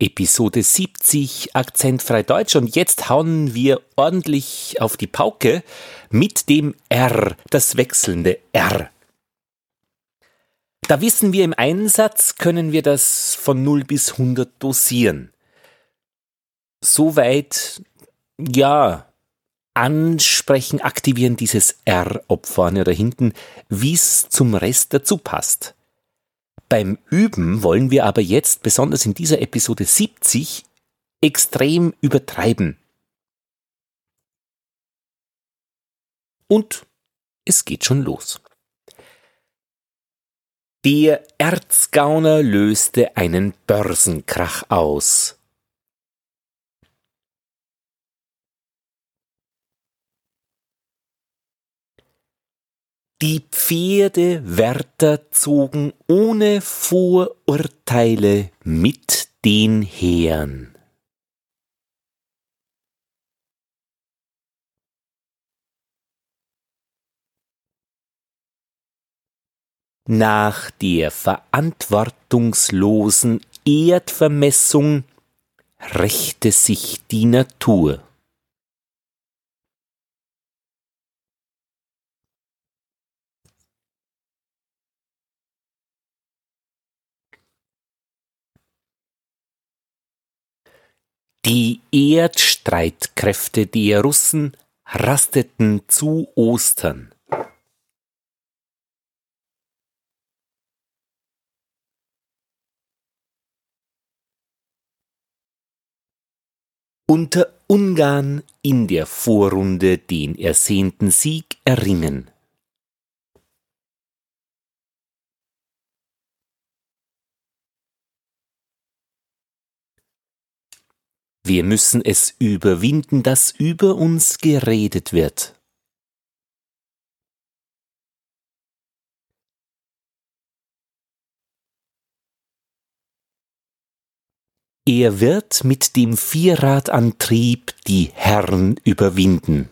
Episode 70 Akzentfrei Deutsch und jetzt hauen wir ordentlich auf die Pauke mit dem R, das wechselnde R. Da wissen wir im Einsatz können wir das von 0 bis 100 dosieren. Soweit, ja, ansprechen, aktivieren dieses R, ob vorne oder hinten, wie es zum Rest dazu passt. Beim Üben wollen wir aber jetzt, besonders in dieser Episode 70, extrem übertreiben. Und es geht schon los. Der Erzgauner löste einen Börsenkrach aus. Die Pferdewärter zogen ohne Vorurteile mit den Heeren. Nach der verantwortungslosen Erdvermessung rächte sich die Natur. Die Erdstreitkräfte der Russen rasteten zu Ostern. Unter Ungarn in der Vorrunde den ersehnten Sieg erringen. Wir müssen es überwinden, dass über uns geredet wird. Er wird mit dem Vierradantrieb die Herren überwinden.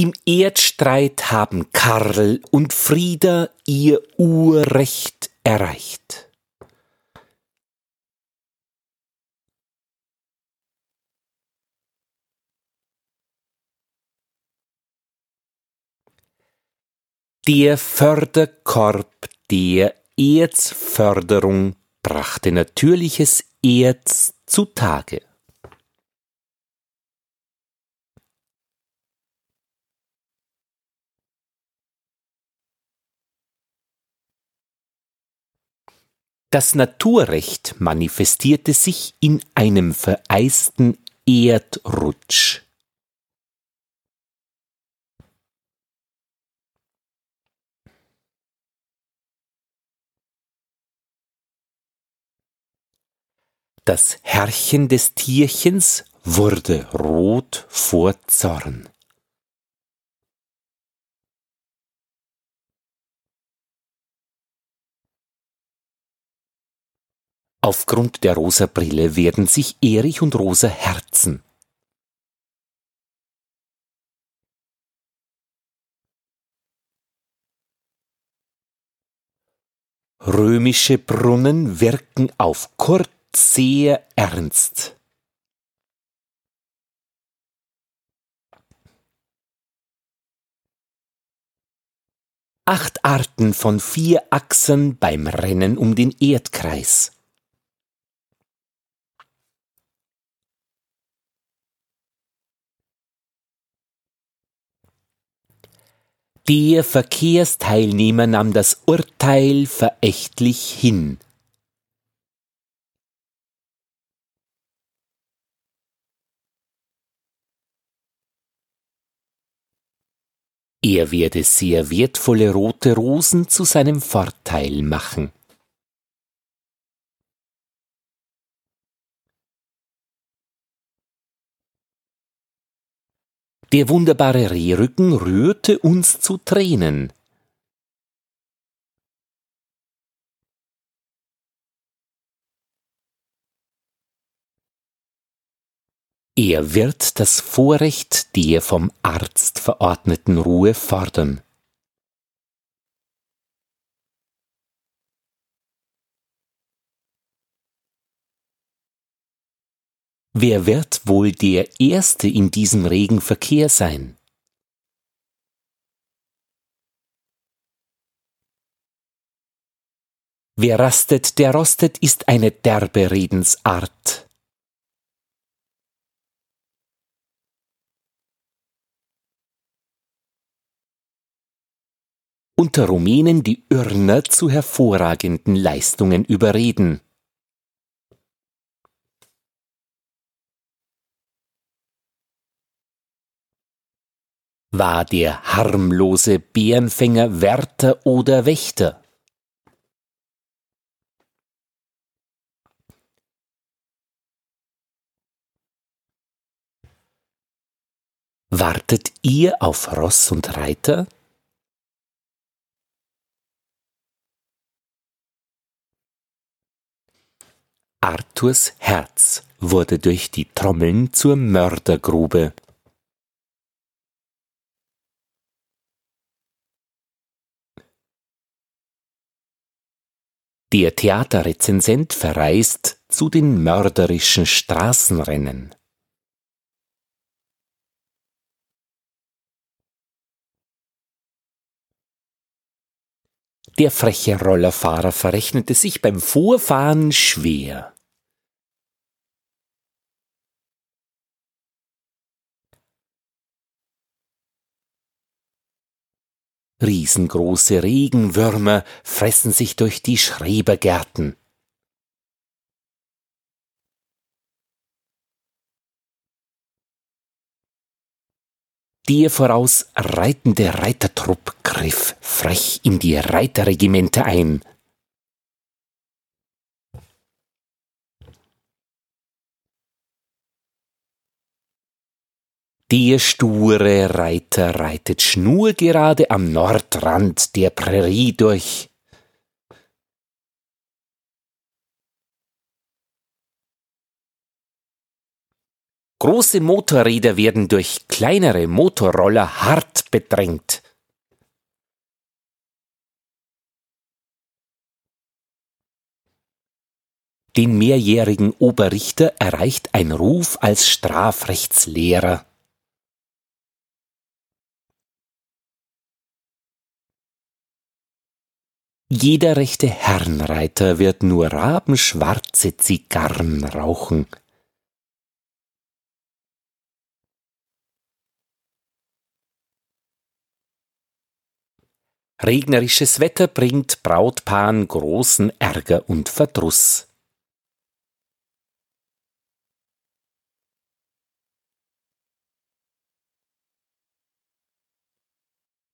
Im Erdstreit haben Karl und Frieda ihr Urrecht erreicht. Der Förderkorb der Erzförderung brachte natürliches Erz zutage. Das Naturrecht manifestierte sich in einem vereisten Erdrutsch. Das Herrchen des Tierchens wurde rot vor Zorn. Aufgrund der rosa Brille werden sich Erich und Rosa herzen. Römische Brunnen wirken auf Kurt sehr ernst. Acht Arten von vier Achsen beim Rennen um den Erdkreis. Der Verkehrsteilnehmer nahm das Urteil verächtlich hin. Er werde sehr wertvolle rote Rosen zu seinem Vorteil machen. Der wunderbare Rehrücken rührte uns zu Tränen. Er wird das Vorrecht der vom Arzt verordneten Ruhe fordern. Wer wird wohl der Erste in diesem regen Verkehr sein? Wer rastet, der rostet, ist eine derbe Redensart. Unter Rumänen die Irrner zu hervorragenden Leistungen überreden. War der harmlose Bärenfänger Wärter oder Wächter? Wartet ihr auf Ross und Reiter? Arthurs Herz wurde durch die Trommeln zur Mördergrube. Der Theaterrezensent verreist zu den mörderischen Straßenrennen. Der freche Rollerfahrer verrechnete sich beim Vorfahren schwer. Riesengroße Regenwürmer fressen sich durch die Schrebergärten. Der voraus reitende Reitertrupp griff frech in die Reiterregimente ein. Der sture Reiter reitet schnurgerade am Nordrand der Prärie durch. Große Motorräder werden durch kleinere Motorroller hart bedrängt. Den mehrjährigen Oberrichter erreicht ein Ruf als Strafrechtslehrer. Jeder rechte Herrenreiter wird nur rabenschwarze Zigarren rauchen. Regnerisches Wetter bringt Brautpaaren großen Ärger und Verdruss.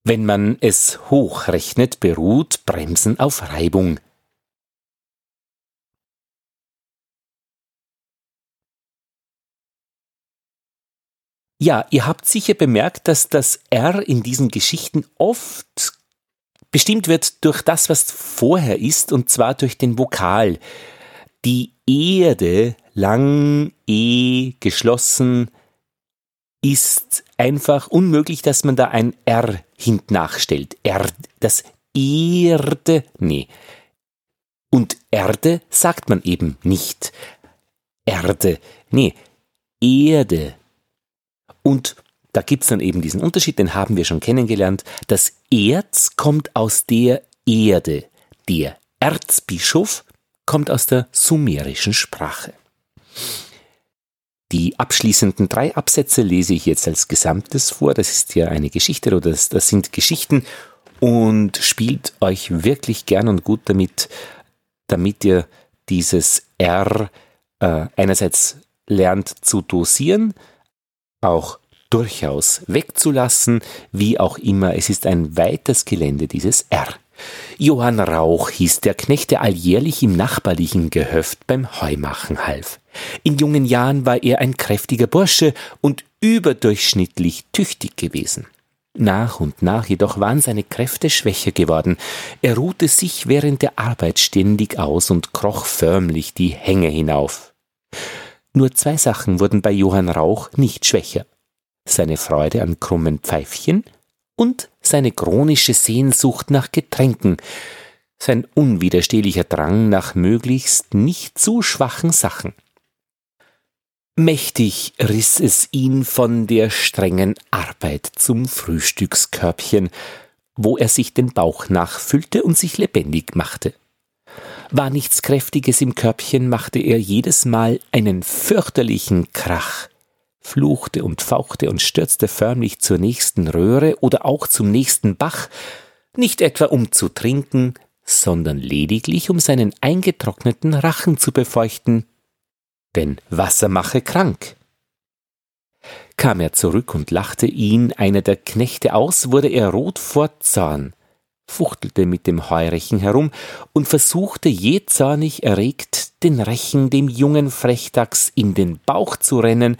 Wenn man es hochrechnet, beruht Bremsen auf Reibung. Ja, ihr habt sicher bemerkt, dass das R in diesen Geschichten oft bestimmt wird durch das, was vorher ist, und zwar durch den Vokal. Die Erde, lang, E, geschlossen, ist einfach unmöglich, dass man da ein R hinten nachstellt. Er, das Erde, nee. Und Erde sagt man eben nicht. Erde, nee, Erde. Und da gibt's dann eben diesen Unterschied, den haben wir schon kennengelernt. Das Erz kommt aus der Erde. Der Erzbischof kommt aus der sumerischen Sprache. Die abschließenden drei Absätze lese ich jetzt als Gesamtes vor. Das ist ja eine Geschichte oder das, das sind Geschichten und spielt euch wirklich gern und gut damit, damit ihr dieses R äh, einerseits lernt zu dosieren, auch durchaus wegzulassen, wie auch immer. Es ist ein weites Gelände, dieses R. Johann Rauch hieß der Knecht, der alljährlich im nachbarlichen Gehöft beim Heumachen half. In jungen Jahren war er ein kräftiger Bursche und überdurchschnittlich tüchtig gewesen. Nach und nach jedoch waren seine Kräfte schwächer geworden. Er ruhte sich während der Arbeit ständig aus und kroch förmlich die Hänge hinauf. Nur zwei Sachen wurden bei Johann Rauch nicht schwächer. Seine Freude an krummen Pfeifchen und seine chronische Sehnsucht nach Getränken, sein unwiderstehlicher Drang nach möglichst nicht zu schwachen Sachen. Mächtig riss es ihn von der strengen Arbeit zum Frühstückskörbchen, wo er sich den Bauch nachfüllte und sich lebendig machte. War nichts Kräftiges im Körbchen, machte er jedes Mal einen fürchterlichen Krach, fluchte und fauchte und stürzte förmlich zur nächsten Röhre oder auch zum nächsten Bach, nicht etwa um zu trinken, sondern lediglich um seinen eingetrockneten Rachen zu befeuchten, denn Wasser mache krank. Kam er zurück und lachte ihn einer der Knechte aus, wurde er rot vor Zorn, fuchtelte mit dem Heurechen herum und versuchte jähzornig erregt, den Rechen dem jungen Frechdachs in den Bauch zu rennen,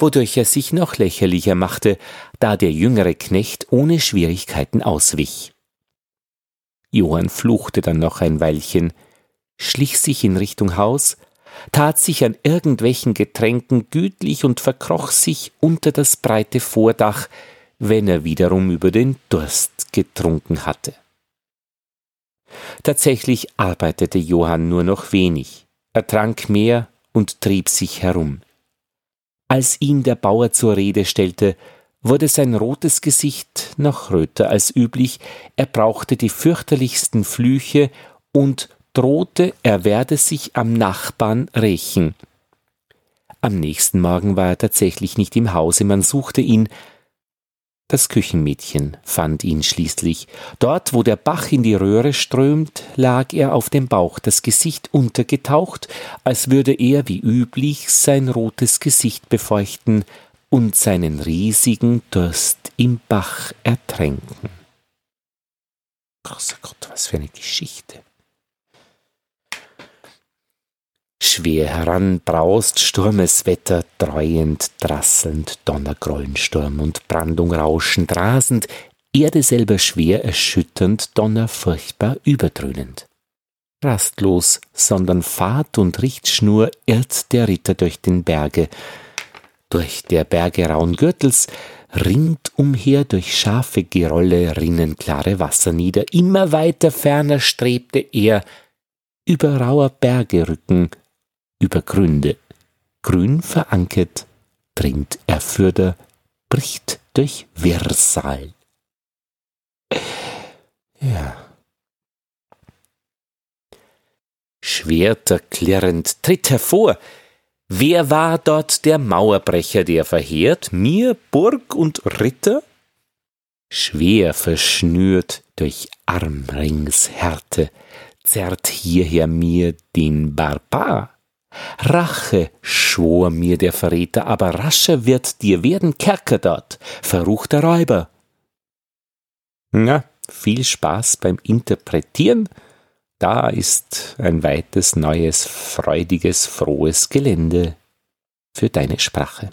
wodurch er sich noch lächerlicher machte, da der jüngere Knecht ohne Schwierigkeiten auswich. Johann fluchte dann noch ein Weilchen, schlich sich in Richtung Haus, tat sich an irgendwelchen Getränken gütlich und verkroch sich unter das breite Vordach, wenn er wiederum über den Durst getrunken hatte. Tatsächlich arbeitete Johann nur noch wenig, er trank mehr und trieb sich herum. Als ihn der Bauer zur Rede stellte, wurde sein rotes Gesicht noch röter als üblich, er brauchte die fürchterlichsten Flüche und drohte, er werde sich am Nachbarn rächen. Am nächsten Morgen war er tatsächlich nicht im Hause, man suchte ihn. Das Küchenmädchen fand ihn schließlich. Dort, wo der Bach in die Röhre strömt, lag er auf dem Bauch, das Gesicht untergetaucht, als würde er wie üblich sein rotes Gesicht befeuchten und seinen riesigen Durst im Bach ertränken. Großer Gott, was für eine Geschichte. Schwer heran braust Sturmeswetter, dreuend, drasselnd, Donnergrollensturm und Brandung rauschend, rasend, Erde selber schwer erschütternd, Donner furchtbar überdröhnend. Rastlos, sondern Pfad und Richtschnur irrt der Ritter durch den Berge, durch der Berge rauen Gürtels, ringt umher durch scharfe Gerolle rinnen klare Wasser nieder, immer weiter ferner strebte er, über rauer Berge Rücken, über Gründe. Grün verankert, dringt er fürder, bricht durch Wirrsal. Ja. Schwerter klirrend tritt hervor. Wer war dort der Mauerbrecher, der verheert mir Burg und Ritter? Schwer verschnürt durch Armringshärte, zerrt hierher mir den Barbar. Rache, schwor mir der Verräter, aber rascher wird dir werden Kerker dort, verruchter Räuber. Na, viel Spaß beim Interpretieren. Da ist ein weites, neues, freudiges, frohes Gelände für deine Sprache.